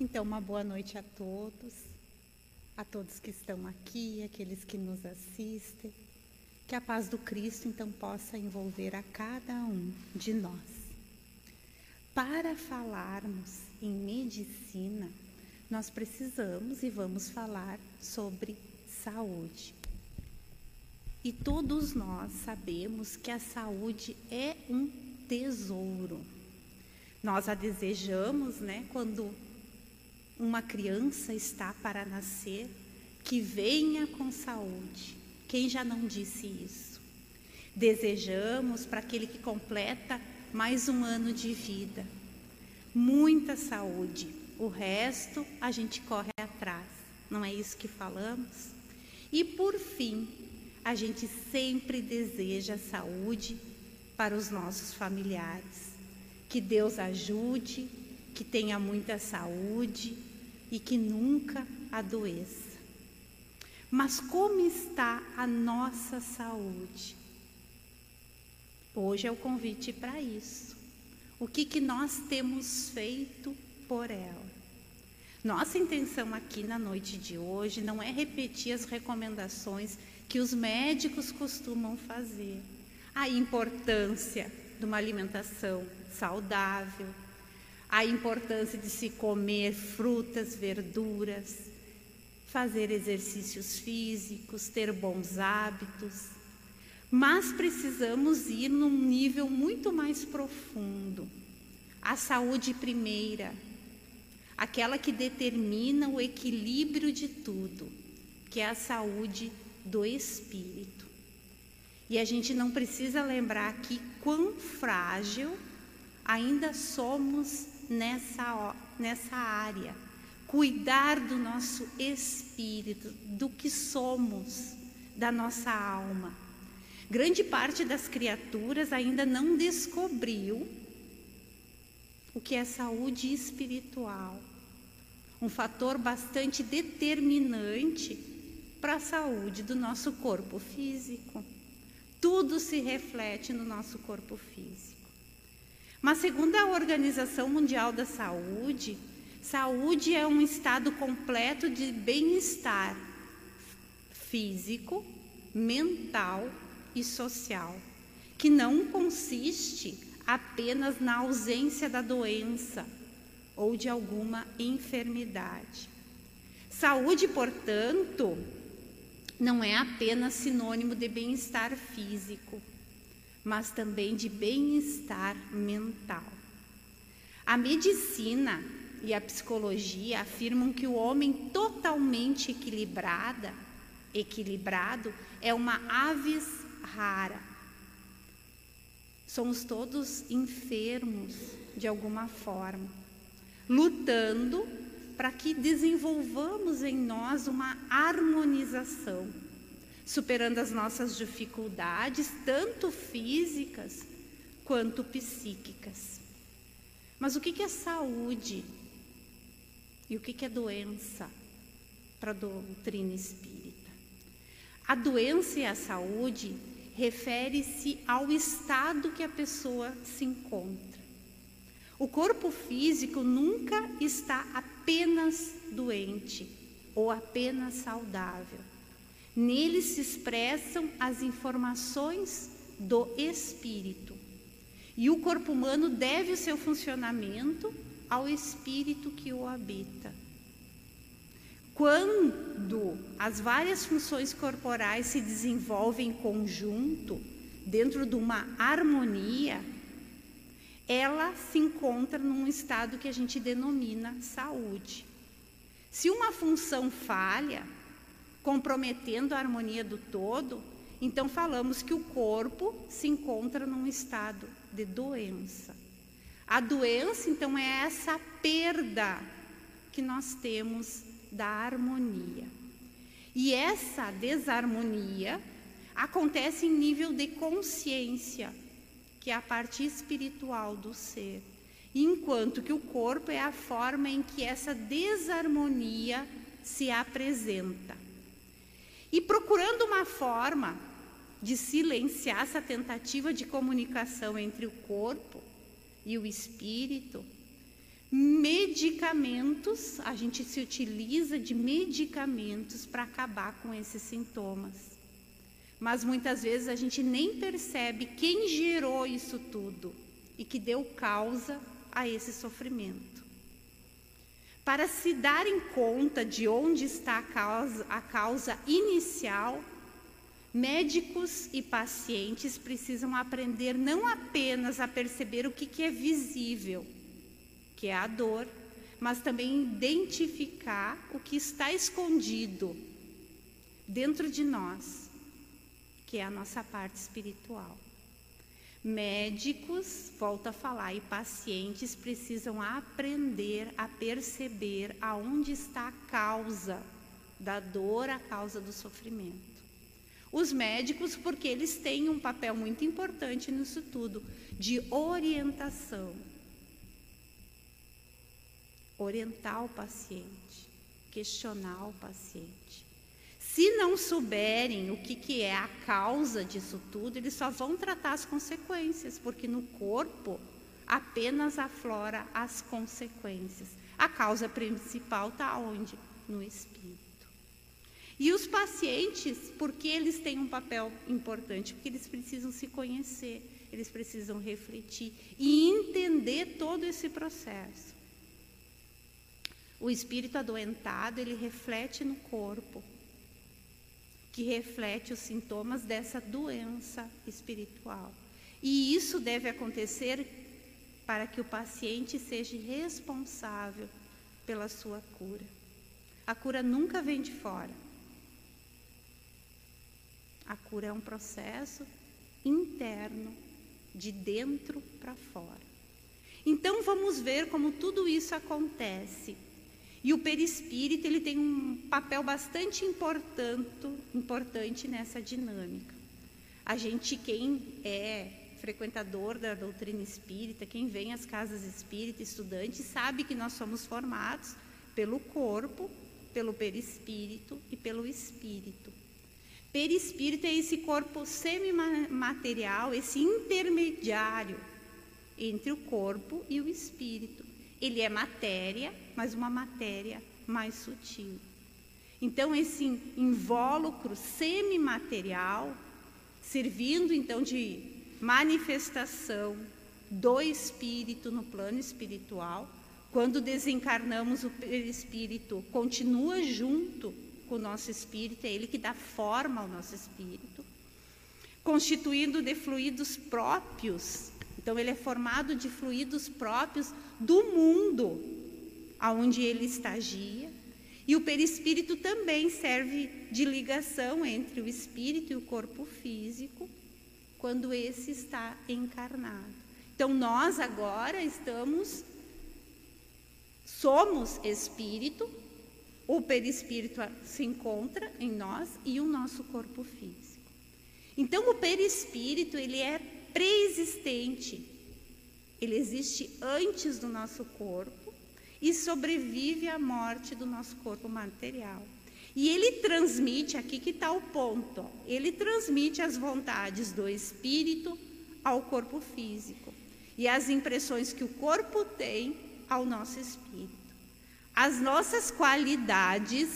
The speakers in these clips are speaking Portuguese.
Então, uma boa noite a todos, a todos que estão aqui, aqueles que nos assistem. Que a paz do Cristo, então, possa envolver a cada um de nós. Para falarmos em medicina, nós precisamos e vamos falar sobre saúde. E todos nós sabemos que a saúde é um tesouro. Nós a desejamos, né, quando uma criança está para nascer, que venha com saúde. Quem já não disse isso? Desejamos para aquele que completa mais um ano de vida. Muita saúde. O resto a gente corre atrás. Não é isso que falamos? E por fim, a gente sempre deseja saúde para os nossos familiares. Que Deus ajude, que tenha muita saúde e que nunca adoeça. Mas como está a nossa saúde? Hoje é o convite para isso. O que, que nós temos feito por ela? Nossa intenção aqui na noite de hoje não é repetir as recomendações que os médicos costumam fazer. A importância de uma alimentação saudável, a importância de se comer frutas, verduras, fazer exercícios físicos, ter bons hábitos. Mas precisamos ir num nível muito mais profundo. A saúde primeira, aquela que determina o equilíbrio de tudo, que é a saúde do espírito. E a gente não precisa lembrar aqui quão frágil ainda somos nessa, nessa área. Cuidar do nosso espírito, do que somos, da nossa alma. Grande parte das criaturas ainda não descobriu o que é saúde espiritual. Um fator bastante determinante para a saúde do nosso corpo físico. Tudo se reflete no nosso corpo físico. Mas, segundo a Organização Mundial da Saúde, saúde é um estado completo de bem-estar físico, mental e social, que não consiste apenas na ausência da doença ou de alguma enfermidade. Saúde, portanto, não é apenas sinônimo de bem-estar físico, mas também de bem-estar mental. A medicina e a psicologia afirmam que o homem totalmente equilibrada, equilibrado é uma aves rara. Somos todos enfermos de alguma forma, lutando para que desenvolvamos em nós uma harmonização, superando as nossas dificuldades, tanto físicas quanto psíquicas. Mas o que é saúde e o que é doença para a doutrina espírita? A doença e a saúde refere-se ao estado que a pessoa se encontra. O corpo físico nunca está apenas doente ou apenas saudável. Nele se expressam as informações do espírito. E o corpo humano deve o seu funcionamento ao espírito que o habita. Quando as várias funções corporais se desenvolvem em conjunto, dentro de uma harmonia, ela se encontra num estado que a gente denomina saúde. Se uma função falha, comprometendo a harmonia do todo, então falamos que o corpo se encontra num estado de doença. A doença, então, é essa perda que nós temos da harmonia. E essa desarmonia acontece em nível de consciência que é a parte espiritual do ser, enquanto que o corpo é a forma em que essa desarmonia se apresenta. E procurando uma forma de silenciar essa tentativa de comunicação entre o corpo e o espírito, medicamentos, a gente se utiliza de medicamentos para acabar com esses sintomas. Mas muitas vezes a gente nem percebe quem gerou isso tudo e que deu causa a esse sofrimento. Para se darem conta de onde está a causa, a causa inicial, médicos e pacientes precisam aprender não apenas a perceber o que, que é visível, que é a dor, mas também identificar o que está escondido dentro de nós, que é a nossa parte espiritual. Médicos, volto a falar, e pacientes precisam aprender a perceber aonde está a causa da dor, a causa do sofrimento. Os médicos, porque eles têm um papel muito importante nisso tudo, de orientação. Orientar o paciente, questionar o paciente. Se não souberem o que, que é a causa disso tudo, eles só vão tratar as consequências, porque no corpo apenas aflora as consequências. A causa principal está onde? No espírito. E os pacientes, porque eles têm um papel importante? Porque eles precisam se conhecer, eles precisam refletir e entender todo esse processo. O espírito adoentado, ele reflete no corpo que reflete os sintomas dessa doença espiritual. E isso deve acontecer para que o paciente seja responsável pela sua cura. A cura nunca vem de fora. A cura é um processo interno, de dentro para fora. Então vamos ver como tudo isso acontece e o perispírito ele tem um papel bastante importante, importante nessa dinâmica. A gente, quem é frequentador da doutrina espírita, quem vem às casas espíritas, estudante, sabe que nós somos formados pelo corpo, pelo perispírito e pelo espírito. Perispírito é esse corpo semimaterial, esse intermediário entre o corpo e o espírito. Ele é matéria, mas uma matéria mais sutil. Então, esse invólucro semimaterial, servindo então de manifestação do espírito no plano espiritual, quando desencarnamos, o espírito continua junto com o nosso espírito, é ele que dá forma ao nosso espírito, constituindo de fluidos próprios. Então, ele é formado de fluidos próprios do mundo aonde ele estagia. E o perispírito também serve de ligação entre o espírito e o corpo físico, quando esse está encarnado. Então nós agora estamos somos espírito, o perispírito se encontra em nós e o nosso corpo físico. Então o perispírito ele é preexistente. Ele existe antes do nosso corpo e sobrevive à morte do nosso corpo material. E ele transmite, aqui que está o ponto, ó, ele transmite as vontades do espírito ao corpo físico e as impressões que o corpo tem ao nosso espírito. As nossas qualidades,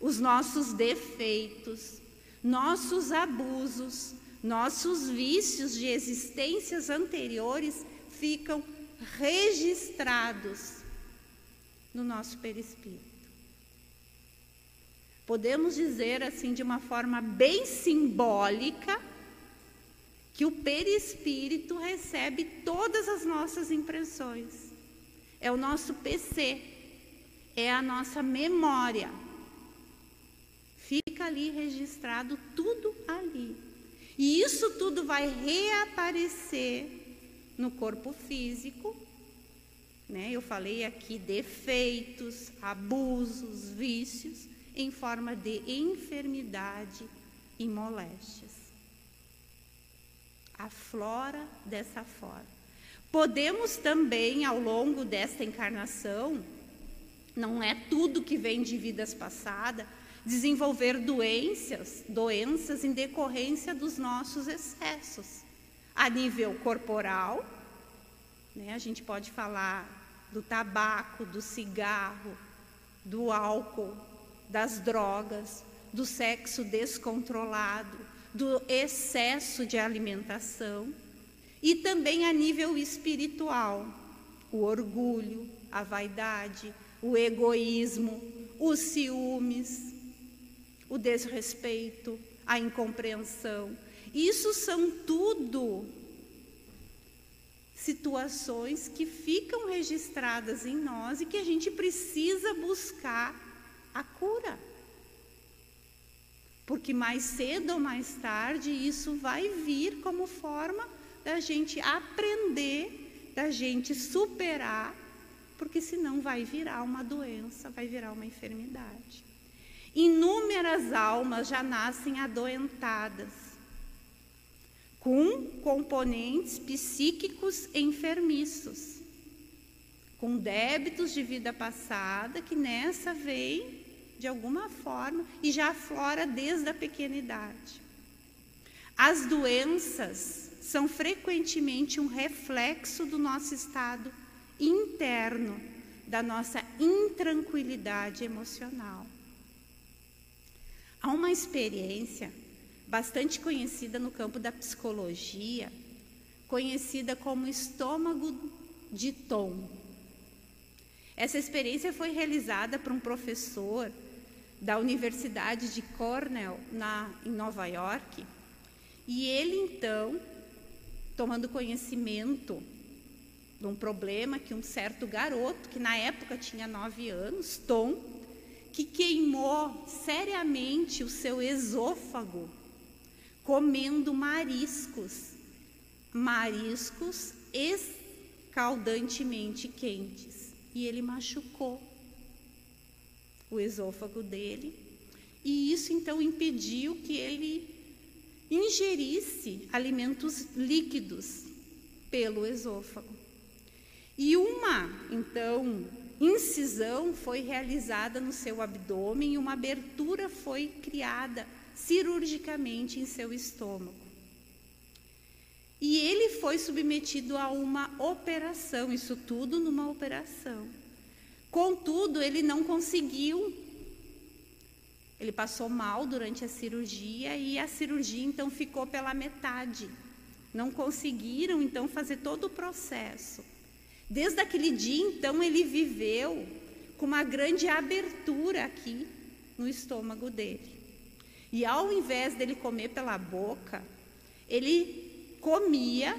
os nossos defeitos, nossos abusos, nossos vícios de existências anteriores ficam registrados no nosso perispírito. Podemos dizer assim de uma forma bem simbólica que o perispírito recebe todas as nossas impressões. É o nosso PC, é a nossa memória. Fica ali registrado tudo ali. E isso tudo vai reaparecer no corpo físico né? Eu falei aqui defeitos, abusos, vícios, em forma de enfermidade e moléstias. Aflora dessa forma. Podemos também, ao longo desta encarnação, não é tudo que vem de vidas passadas, desenvolver doenças, doenças em decorrência dos nossos excessos, a nível corporal, né? A gente pode falar do tabaco, do cigarro, do álcool, das drogas, do sexo descontrolado, do excesso de alimentação e também a nível espiritual, o orgulho, a vaidade, o egoísmo, os ciúmes, o desrespeito, a incompreensão. Isso são tudo situações que ficam registradas em nós e que a gente precisa buscar a cura. Porque mais cedo ou mais tarde isso vai vir como forma da gente aprender, da gente superar, porque senão vai virar uma doença, vai virar uma enfermidade. Inúmeras almas já nascem adoentadas, com componentes psíquicos enfermiços, com débitos de vida passada que nessa vem de alguma forma e já aflora desde a pequena idade. As doenças são frequentemente um reflexo do nosso estado interno, da nossa intranquilidade emocional. Há uma experiência bastante conhecida no campo da psicologia, conhecida como estômago de Tom. Essa experiência foi realizada por um professor da Universidade de Cornell, na, em Nova York, e ele então, tomando conhecimento de um problema que um certo garoto, que na época tinha nove anos, Tom, que queimou seriamente o seu esôfago comendo mariscos, mariscos escaldantemente quentes, e ele machucou o esôfago dele, e isso então impediu que ele ingerisse alimentos líquidos pelo esôfago. E uma, então, incisão foi realizada no seu abdômen e uma abertura foi criada cirurgicamente em seu estômago. E ele foi submetido a uma operação, isso tudo numa operação. Contudo, ele não conseguiu. Ele passou mal durante a cirurgia e a cirurgia então ficou pela metade. Não conseguiram então fazer todo o processo. Desde aquele dia então ele viveu com uma grande abertura aqui no estômago dele. E ao invés dele comer pela boca, ele comia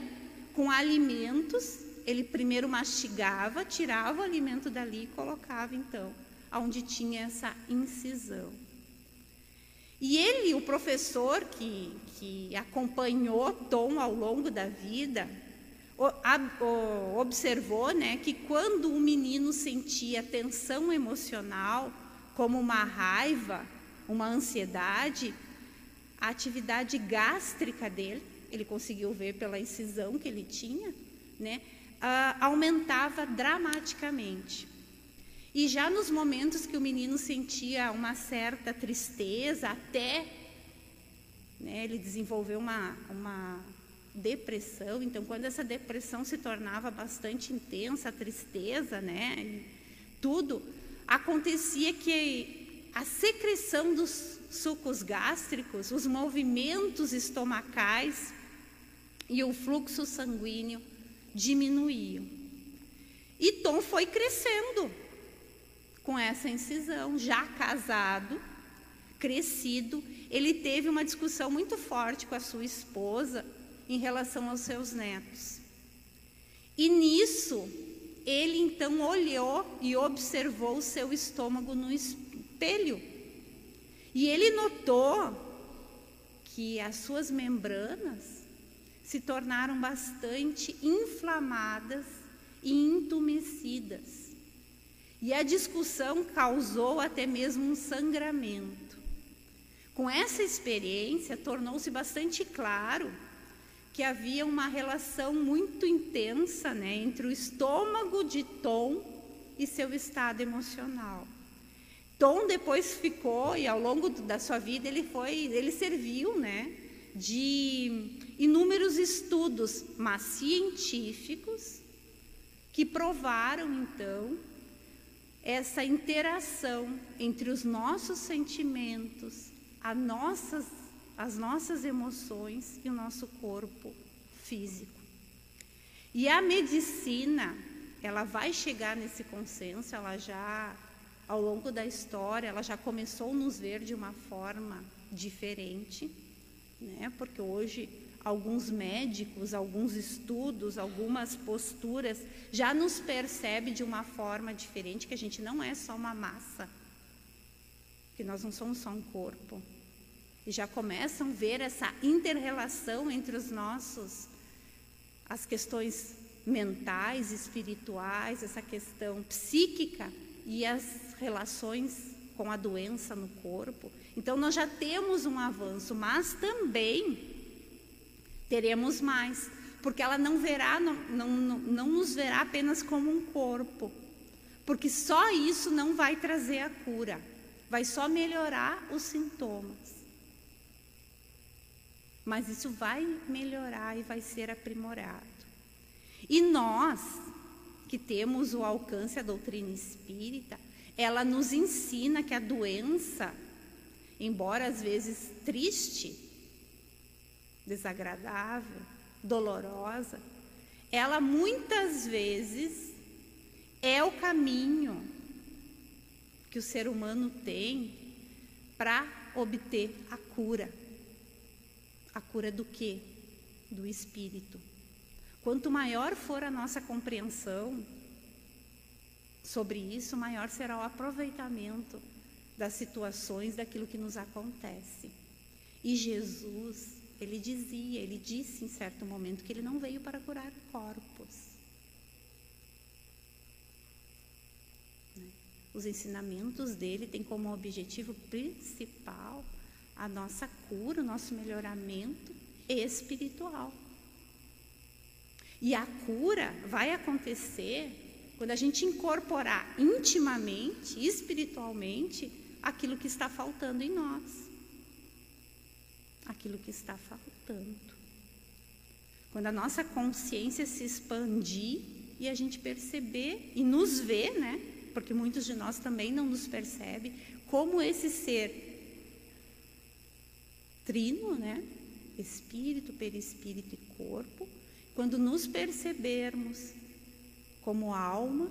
com alimentos ele primeiro mastigava, tirava o alimento dali e colocava então aonde tinha essa incisão. E ele, o professor que, que acompanhou Tom ao longo da vida, observou né, que quando o menino sentia tensão emocional, como uma raiva, uma ansiedade, a atividade gástrica dele, ele conseguiu ver pela incisão que ele tinha, né, aumentava dramaticamente. E já nos momentos que o menino sentia uma certa tristeza, até né, ele desenvolveu uma, uma depressão. Então, quando essa depressão se tornava bastante intensa, a tristeza, né, tudo, acontecia que a secreção dos sucos gástricos, os movimentos estomacais e o fluxo sanguíneo diminuíam. E Tom foi crescendo com essa incisão, já casado, crescido, ele teve uma discussão muito forte com a sua esposa em relação aos seus netos. E nisso, ele então olhou e observou o seu estômago no espelho. E ele notou que as suas membranas se tornaram bastante inflamadas e entumecidas. E a discussão causou até mesmo um sangramento. Com essa experiência, tornou-se bastante claro que havia uma relação muito intensa né, entre o estômago de Tom e seu estado emocional. Tom depois ficou e ao longo da sua vida ele foi, ele serviu, né, de inúmeros estudos, mas científicos, que provaram então essa interação entre os nossos sentimentos, as nossas, as nossas emoções e o nosso corpo físico. E a medicina, ela vai chegar nesse consenso, ela já, ao longo da história, ela já começou a nos ver de uma forma diferente, né? porque hoje alguns médicos, alguns estudos, algumas posturas já nos percebe de uma forma diferente que a gente não é só uma massa, que nós não somos só um corpo. E já começam a ver essa interrelação entre os nossos as questões mentais, espirituais, essa questão psíquica e as relações com a doença no corpo. Então nós já temos um avanço, mas também teremos mais, porque ela não verá, não, não, não nos verá apenas como um corpo, porque só isso não vai trazer a cura, vai só melhorar os sintomas. Mas isso vai melhorar e vai ser aprimorado. E nós, que temos o alcance da doutrina espírita, ela nos ensina que a doença, embora às vezes triste, desagradável, dolorosa, ela muitas vezes é o caminho que o ser humano tem para obter a cura. A cura do quê? Do espírito. Quanto maior for a nossa compreensão sobre isso, maior será o aproveitamento das situações, daquilo que nos acontece. E Jesus ele dizia, ele disse em certo momento que ele não veio para curar corpos. Né? Os ensinamentos dele têm como objetivo principal a nossa cura, o nosso melhoramento espiritual. E a cura vai acontecer quando a gente incorporar intimamente, espiritualmente, aquilo que está faltando em nós aquilo que está faltando. Quando a nossa consciência se expandir e a gente perceber e nos ver, né? Porque muitos de nós também não nos percebem como esse ser trino, né? Espírito, perispírito e corpo, quando nos percebermos como alma,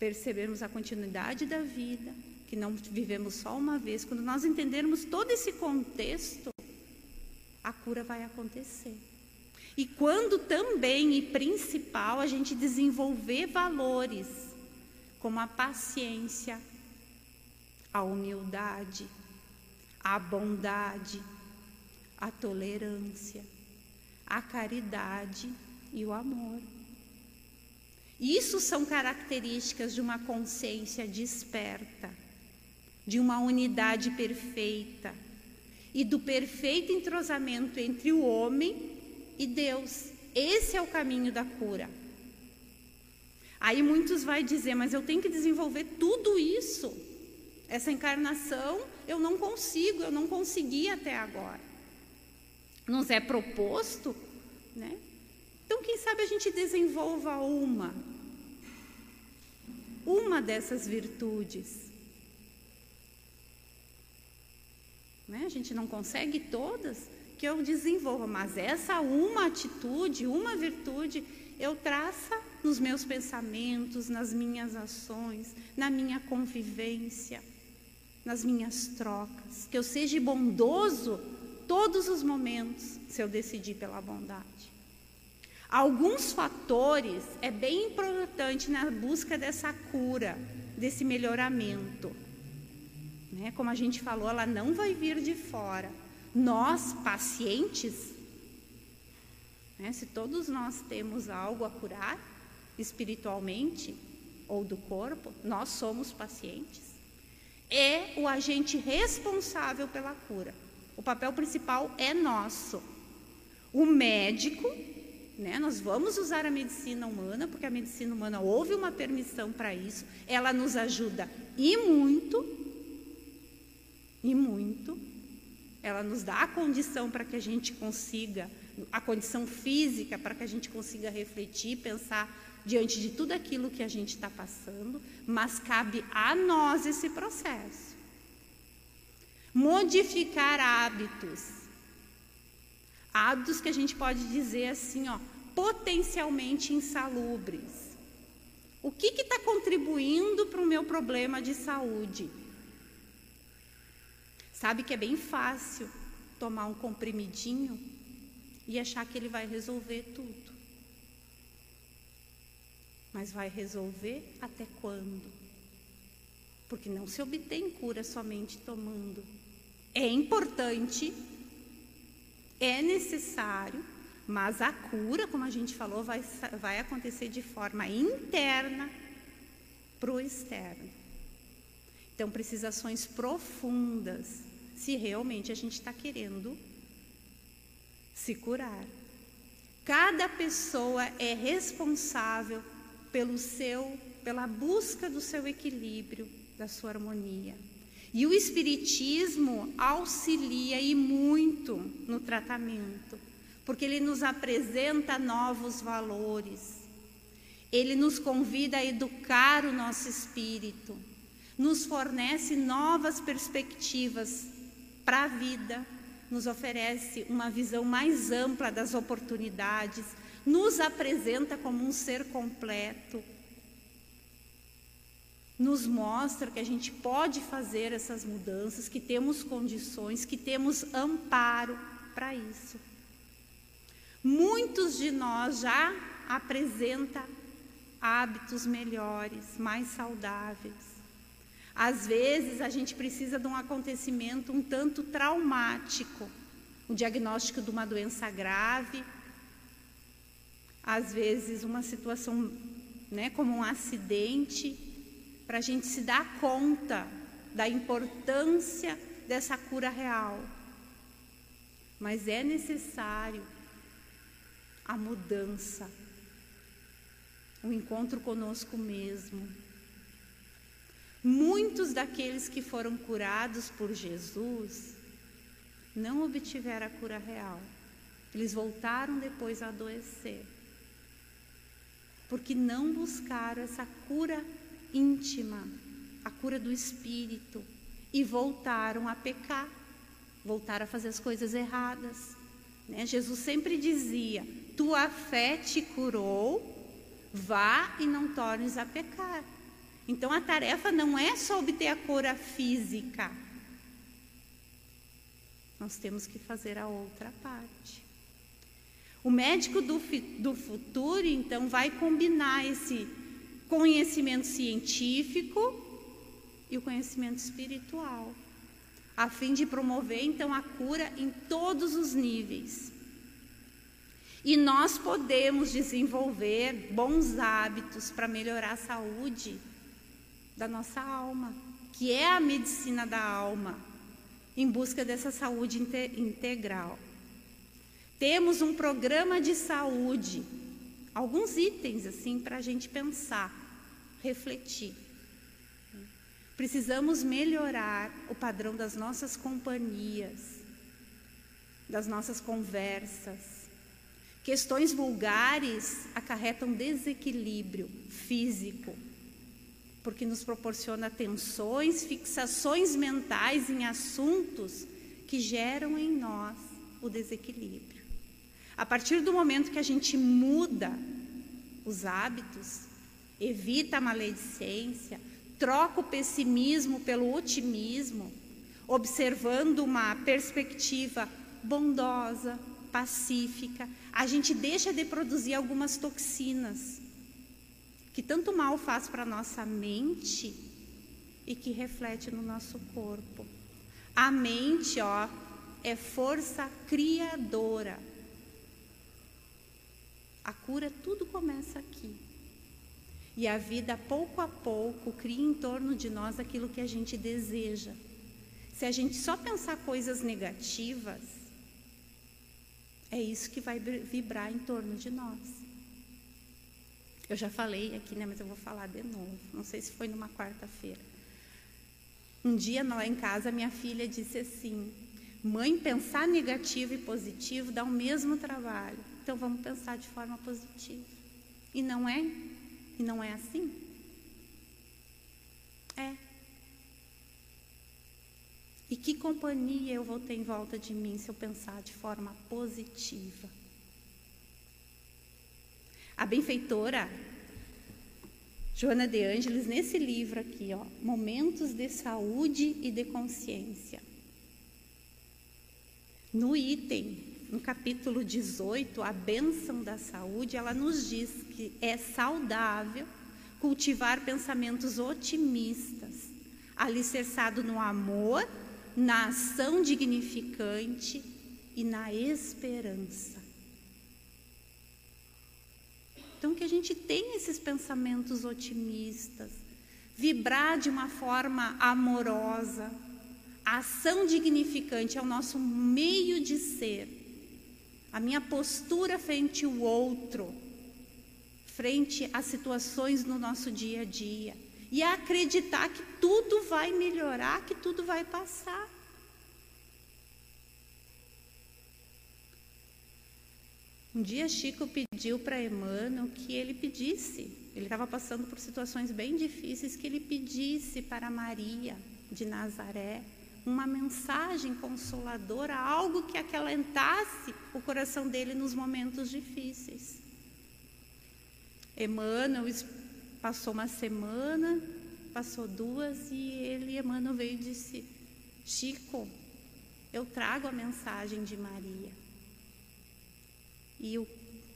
percebermos a continuidade da vida, que não vivemos só uma vez, quando nós entendermos todo esse contexto, a cura vai acontecer. E quando também e principal a gente desenvolver valores como a paciência, a humildade, a bondade, a tolerância, a caridade e o amor. Isso são características de uma consciência desperta de uma unidade perfeita e do perfeito entrosamento entre o homem e Deus. Esse é o caminho da cura. Aí muitos vai dizer, mas eu tenho que desenvolver tudo isso. Essa encarnação eu não consigo, eu não consegui até agora. Nos é proposto, né? Então quem sabe a gente desenvolva uma uma dessas virtudes Né? A gente não consegue todas que eu desenvolva, mas essa uma atitude, uma virtude, eu traça nos meus pensamentos, nas minhas ações, na minha convivência, nas minhas trocas. Que eu seja bondoso todos os momentos, se eu decidir pela bondade. Alguns fatores é bem importante na busca dessa cura, desse melhoramento né? Como a gente falou, ela não vai vir de fora. Nós, pacientes, né? se todos nós temos algo a curar, espiritualmente ou do corpo, nós somos pacientes. É o agente responsável pela cura. O papel principal é nosso. O médico, né, nós vamos usar a medicina humana, porque a medicina humana houve uma permissão para isso, ela nos ajuda e muito, e muito. Ela nos dá a condição para que a gente consiga, a condição física para que a gente consiga refletir, pensar diante de tudo aquilo que a gente está passando, mas cabe a nós esse processo. Modificar hábitos. Hábitos que a gente pode dizer assim, ó, potencialmente insalubres. O que está contribuindo para o meu problema de saúde? Sabe que é bem fácil tomar um comprimidinho e achar que ele vai resolver tudo. Mas vai resolver até quando? Porque não se obtém cura somente tomando. É importante, é necessário, mas a cura, como a gente falou, vai, vai acontecer de forma interna para o externo. Então, precisações profundas, se realmente a gente está querendo se curar. Cada pessoa é responsável pelo seu, pela busca do seu equilíbrio, da sua harmonia. E o espiritismo auxilia e muito no tratamento, porque ele nos apresenta novos valores. Ele nos convida a educar o nosso espírito, nos fornece novas perspectivas para a vida, nos oferece uma visão mais ampla das oportunidades, nos apresenta como um ser completo, nos mostra que a gente pode fazer essas mudanças, que temos condições, que temos amparo para isso. Muitos de nós já apresentam hábitos melhores, mais saudáveis. Às vezes a gente precisa de um acontecimento um tanto traumático, um diagnóstico de uma doença grave, às vezes uma situação, né, como um acidente, para a gente se dar conta da importância dessa cura real. Mas é necessário a mudança, o encontro conosco mesmo. Muitos daqueles que foram curados por Jesus não obtiveram a cura real. Eles voltaram depois a adoecer. Porque não buscaram essa cura íntima, a cura do espírito, e voltaram a pecar, voltaram a fazer as coisas erradas. Né? Jesus sempre dizia: Tua fé te curou, vá e não tornes a pecar. Então a tarefa não é só obter a cura física. Nós temos que fazer a outra parte. O médico do, do futuro, então, vai combinar esse conhecimento científico e o conhecimento espiritual, a fim de promover, então, a cura em todos os níveis. E nós podemos desenvolver bons hábitos para melhorar a saúde da nossa alma, que é a medicina da alma, em busca dessa saúde integral. Temos um programa de saúde, alguns itens assim para a gente pensar, refletir. Precisamos melhorar o padrão das nossas companhias, das nossas conversas. Questões vulgares acarretam desequilíbrio físico, porque nos proporciona tensões, fixações mentais em assuntos que geram em nós o desequilíbrio. A partir do momento que a gente muda os hábitos, evita a maledicência, troca o pessimismo pelo otimismo, observando uma perspectiva bondosa, pacífica, a gente deixa de produzir algumas toxinas que tanto mal faz para a nossa mente e que reflete no nosso corpo. A mente, ó, é força criadora. A cura, tudo começa aqui. E a vida, pouco a pouco, cria em torno de nós aquilo que a gente deseja. Se a gente só pensar coisas negativas, é isso que vai vibrar em torno de nós. Eu já falei aqui, né, mas eu vou falar de novo. Não sei se foi numa quarta-feira. Um dia lá em casa, minha filha disse assim: Mãe, pensar negativo e positivo dá o mesmo trabalho. Então vamos pensar de forma positiva. E não é E não é assim? É. E que companhia eu vou ter em volta de mim se eu pensar de forma positiva? A benfeitora Joana de Ângeles, nesse livro aqui, ó, Momentos de Saúde e de Consciência. No item, no capítulo 18, a bênção da saúde, ela nos diz que é saudável cultivar pensamentos otimistas, alicerçado no amor, na ação dignificante e na esperança. Então, que a gente tenha esses pensamentos otimistas, vibrar de uma forma amorosa. A ação dignificante é o nosso meio de ser, a minha postura frente ao outro, frente às situações no nosso dia a dia. E acreditar que tudo vai melhorar, que tudo vai passar. Um dia Chico pediu para Emmanuel que ele pedisse, ele estava passando por situações bem difíceis, que ele pedisse para Maria de Nazaré uma mensagem consoladora, algo que acalentasse o coração dele nos momentos difíceis. Emmanuel passou uma semana, passou duas e ele, Emmanuel, veio e disse: Chico, eu trago a mensagem de Maria. E, o,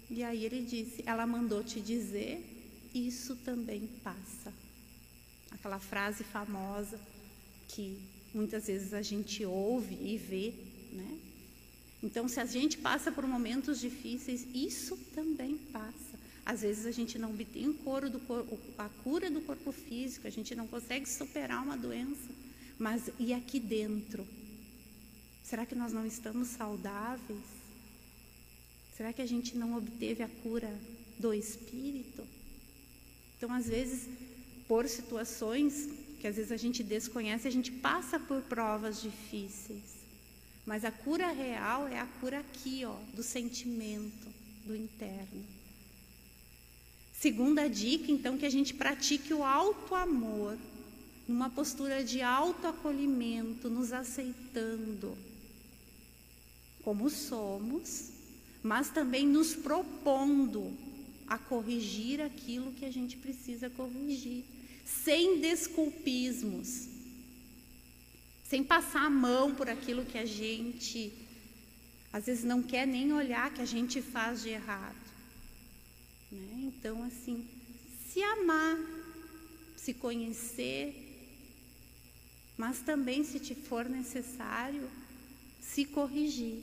e aí ele disse: Ela mandou te dizer, isso também passa. Aquela frase famosa que muitas vezes a gente ouve e vê, né? Então, se a gente passa por momentos difíceis, isso também passa. Às vezes a gente não obtém corpo, a cura do corpo físico, a gente não consegue superar uma doença, mas e aqui dentro? Será que nós não estamos saudáveis? Será que a gente não obteve a cura do espírito? Então, às vezes, por situações que às vezes a gente desconhece, a gente passa por provas difíceis. Mas a cura real é a cura aqui, ó, do sentimento, do interno. Segunda dica, então, que a gente pratique o alto amor, numa postura de autoacolhimento, nos aceitando como somos mas também nos propondo a corrigir aquilo que a gente precisa corrigir, sem desculpismos, sem passar a mão por aquilo que a gente às vezes não quer nem olhar que a gente faz de errado. Né? Então, assim, se amar, se conhecer, mas também, se te for necessário, se corrigir.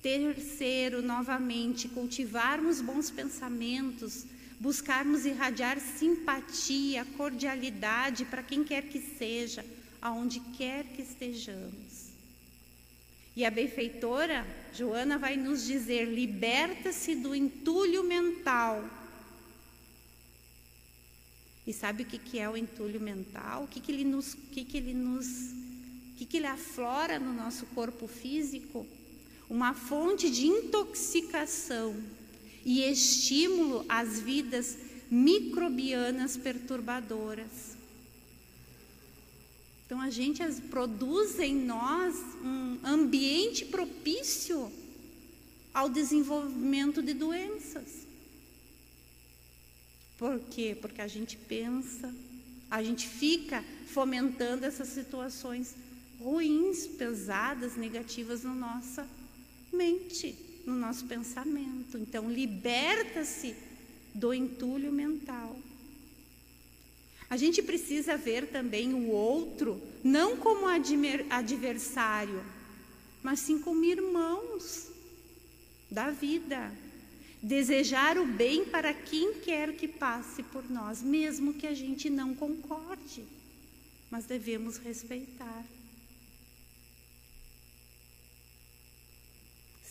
Terceiro, novamente, cultivarmos bons pensamentos, buscarmos irradiar simpatia, cordialidade para quem quer que seja, aonde quer que estejamos. E a benfeitora Joana vai nos dizer: liberta-se do entulho mental. E sabe o que, que é o entulho mental? O que, que ele nos, que que ele nos, que, que ele aflora no nosso corpo físico? uma fonte de intoxicação e estímulo às vidas microbianas perturbadoras. Então a gente produz em nós um ambiente propício ao desenvolvimento de doenças. Por quê? Porque a gente pensa, a gente fica fomentando essas situações ruins, pesadas, negativas na nossa mente, no nosso pensamento. Então, liberta-se do entulho mental. A gente precisa ver também o outro não como adversário, mas sim como irmãos da vida. Desejar o bem para quem quer que passe por nós, mesmo que a gente não concorde, mas devemos respeitar.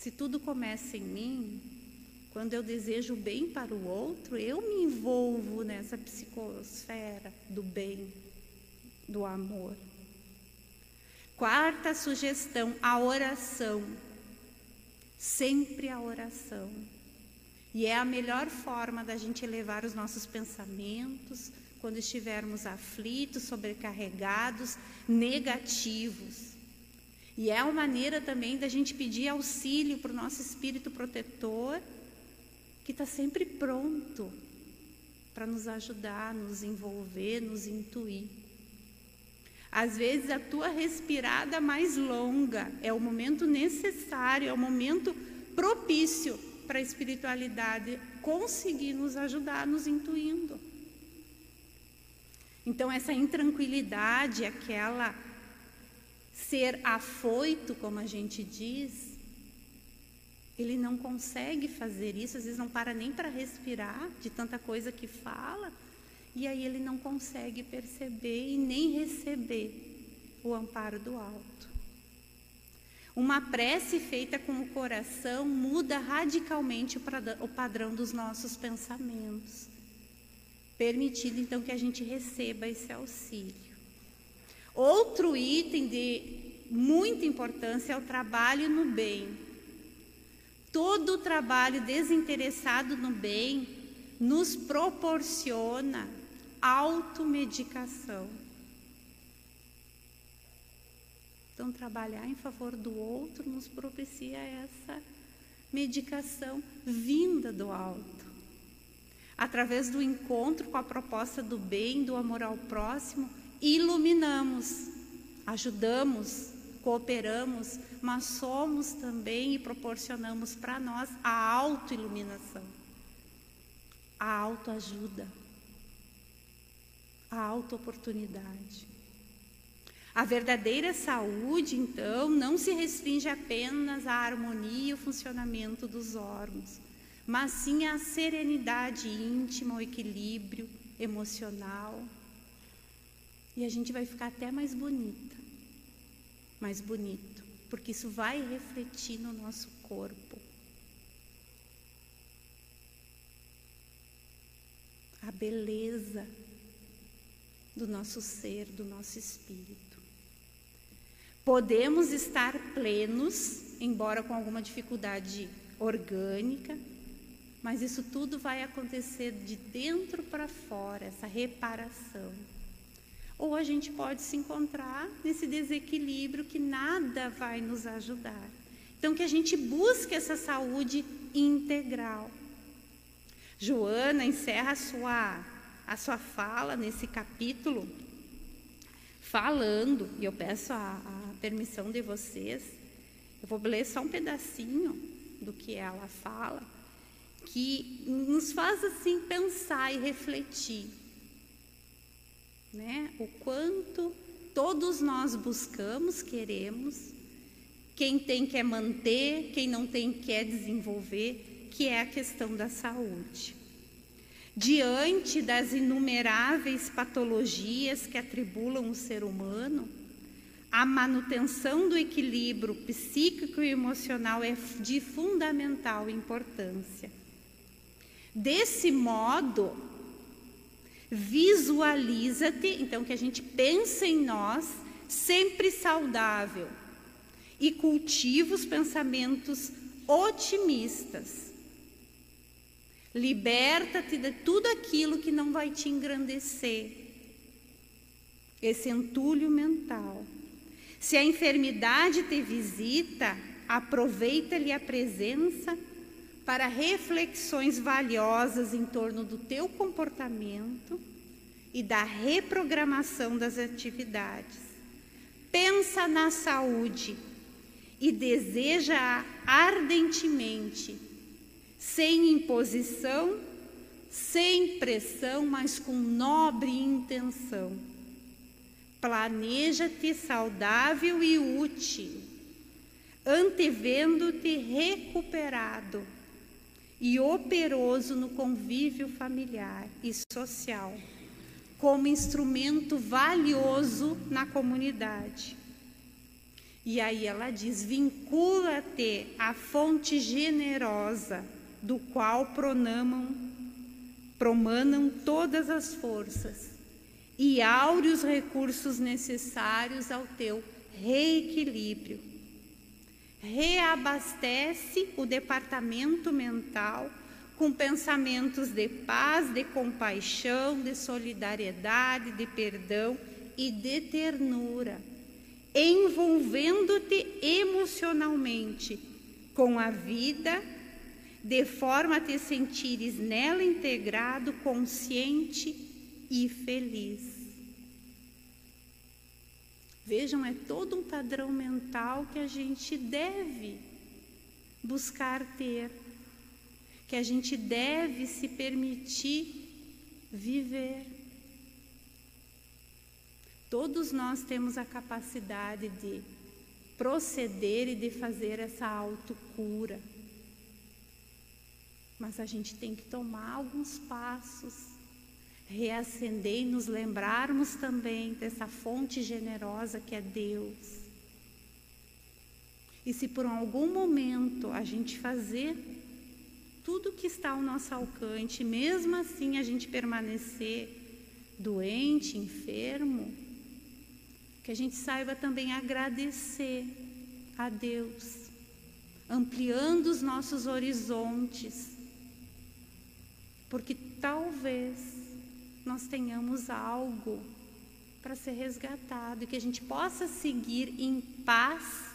Se tudo começa em mim, quando eu desejo o bem para o outro, eu me envolvo nessa psicosfera do bem, do amor. Quarta sugestão, a oração. Sempre a oração. E é a melhor forma da gente elevar os nossos pensamentos quando estivermos aflitos, sobrecarregados, negativos. E é uma maneira também da gente pedir auxílio para o nosso espírito protetor, que está sempre pronto para nos ajudar, nos envolver, nos intuir. Às vezes a tua respirada mais longa é o momento necessário, é o momento propício para a espiritualidade conseguir nos ajudar, nos intuindo. Então, essa intranquilidade, aquela ser afoito, como a gente diz, ele não consegue fazer isso, às vezes não para nem para respirar de tanta coisa que fala, e aí ele não consegue perceber e nem receber o amparo do alto. Uma prece feita com o coração muda radicalmente o padrão dos nossos pensamentos, permitindo então que a gente receba esse auxílio. Outro item de muita importância é o trabalho no bem. Todo o trabalho desinteressado no bem nos proporciona automedicação. Então, trabalhar em favor do outro nos propicia essa medicação vinda do alto. Através do encontro com a proposta do bem, do amor ao próximo, iluminamos, ajudamos, cooperamos, mas somos também e proporcionamos para nós a autoiluminação, a autoajuda, a auto-oportunidade. A verdadeira saúde, então, não se restringe apenas à harmonia e ao funcionamento dos órgãos, mas sim à serenidade íntima, ao equilíbrio emocional. E a gente vai ficar até mais bonita, mais bonito, porque isso vai refletir no nosso corpo. A beleza do nosso ser, do nosso espírito. Podemos estar plenos, embora com alguma dificuldade orgânica, mas isso tudo vai acontecer de dentro para fora, essa reparação. Ou a gente pode se encontrar nesse desequilíbrio que nada vai nos ajudar. Então, que a gente busque essa saúde integral. Joana encerra a sua, a sua fala nesse capítulo falando, e eu peço a, a permissão de vocês, eu vou ler só um pedacinho do que ela fala, que nos faz assim pensar e refletir, né? O quanto todos nós buscamos, queremos, quem tem quer manter, quem não tem quer desenvolver, que é a questão da saúde. Diante das inumeráveis patologias que atribulam o ser humano, a manutenção do equilíbrio psíquico e emocional é de fundamental importância. Desse modo, visualiza-te, então que a gente pense em nós sempre saudável e cultiva os pensamentos otimistas Liberta-te de tudo aquilo que não vai te engrandecer. Esse entulho mental. Se a enfermidade te visita, aproveita-lhe a presença para reflexões valiosas em torno do teu comportamento e da reprogramação das atividades. Pensa na saúde e deseja ardentemente sem imposição, sem pressão, mas com nobre intenção. Planeja-te saudável e útil, antevendo-te recuperado e operoso no convívio familiar e social, como instrumento valioso na comunidade. E aí ela diz: vincula-te à fonte generosa do qual pronamam, promanam todas as forças e áureos recursos necessários ao teu reequilíbrio. Reabastece o departamento mental com pensamentos de paz, de compaixão, de solidariedade, de perdão e de ternura, envolvendo-te emocionalmente com a vida, de forma a te sentires nela integrado, consciente e feliz. Vejam, é todo um padrão mental que a gente deve buscar ter, que a gente deve se permitir viver. Todos nós temos a capacidade de proceder e de fazer essa autocura. Mas a gente tem que tomar alguns passos, reacender e nos lembrarmos também dessa fonte generosa que é Deus. E se por algum momento a gente fazer tudo que está ao nosso alcance, mesmo assim a gente permanecer doente, enfermo, que a gente saiba também agradecer a Deus, ampliando os nossos horizontes, porque talvez nós tenhamos algo para ser resgatado e que a gente possa seguir em paz,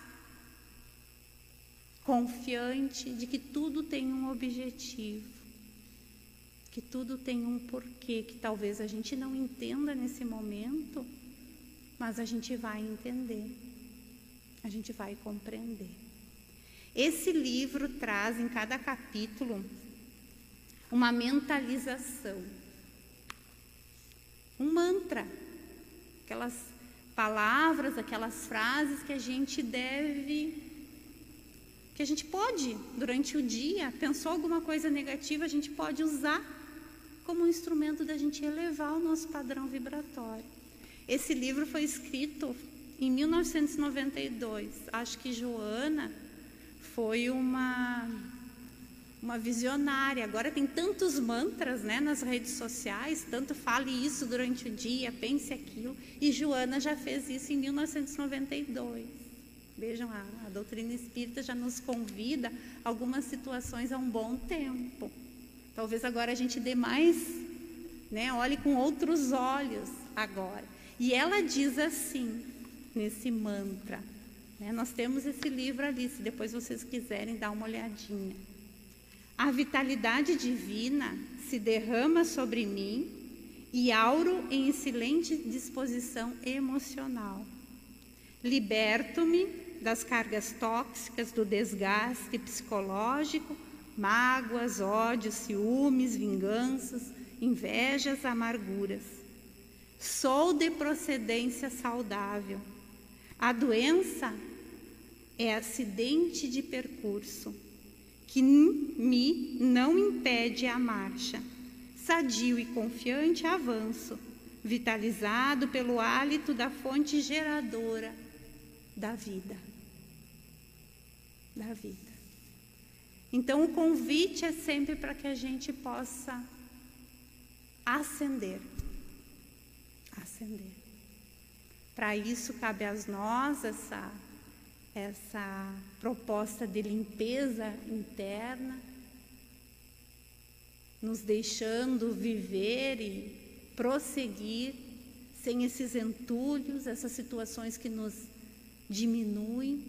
confiante de que tudo tem um objetivo, que tudo tem um porquê, que talvez a gente não entenda nesse momento mas a gente vai entender, a gente vai compreender. Esse livro traz em cada capítulo uma mentalização, um mantra, aquelas palavras, aquelas frases que a gente deve, que a gente pode, durante o dia, pensou alguma coisa negativa, a gente pode usar como um instrumento da gente elevar o nosso padrão vibratório. Esse livro foi escrito em 1992. Acho que Joana foi uma uma visionária. Agora tem tantos mantras, né, nas redes sociais, tanto fale isso durante o dia, pense aquilo. E Joana já fez isso em 1992. Vejam, a, a doutrina espírita já nos convida a algumas situações há um bom tempo. Talvez agora a gente dê mais, né, olhe com outros olhos agora. E ela diz assim, nesse mantra. Né? Nós temos esse livro ali, se depois vocês quiserem dar uma olhadinha. A vitalidade divina se derrama sobre mim e auro em excelente disposição emocional. Liberto-me das cargas tóxicas do desgaste psicológico, mágoas, ódios, ciúmes, vinganças, invejas, amarguras Sou de procedência saudável. A doença é acidente de percurso que me não impede a marcha. Sadio e confiante avanço, vitalizado pelo hálito da fonte geradora da vida. Da vida. Então o convite é sempre para que a gente possa ascender acender. Para isso, cabe a nós essa, essa proposta de limpeza interna, nos deixando viver e prosseguir sem esses entulhos, essas situações que nos diminuem,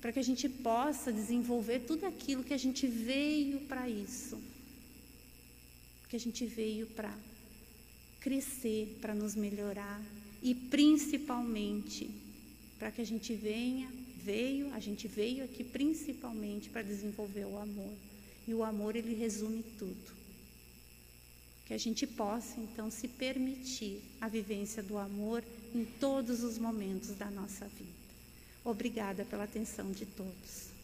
para que a gente possa desenvolver tudo aquilo que a gente veio para isso, que a gente veio para crescer, para nos melhorar e principalmente para que a gente venha, veio, a gente veio aqui principalmente para desenvolver o amor. E o amor ele resume tudo. Que a gente possa então se permitir a vivência do amor em todos os momentos da nossa vida. Obrigada pela atenção de todos.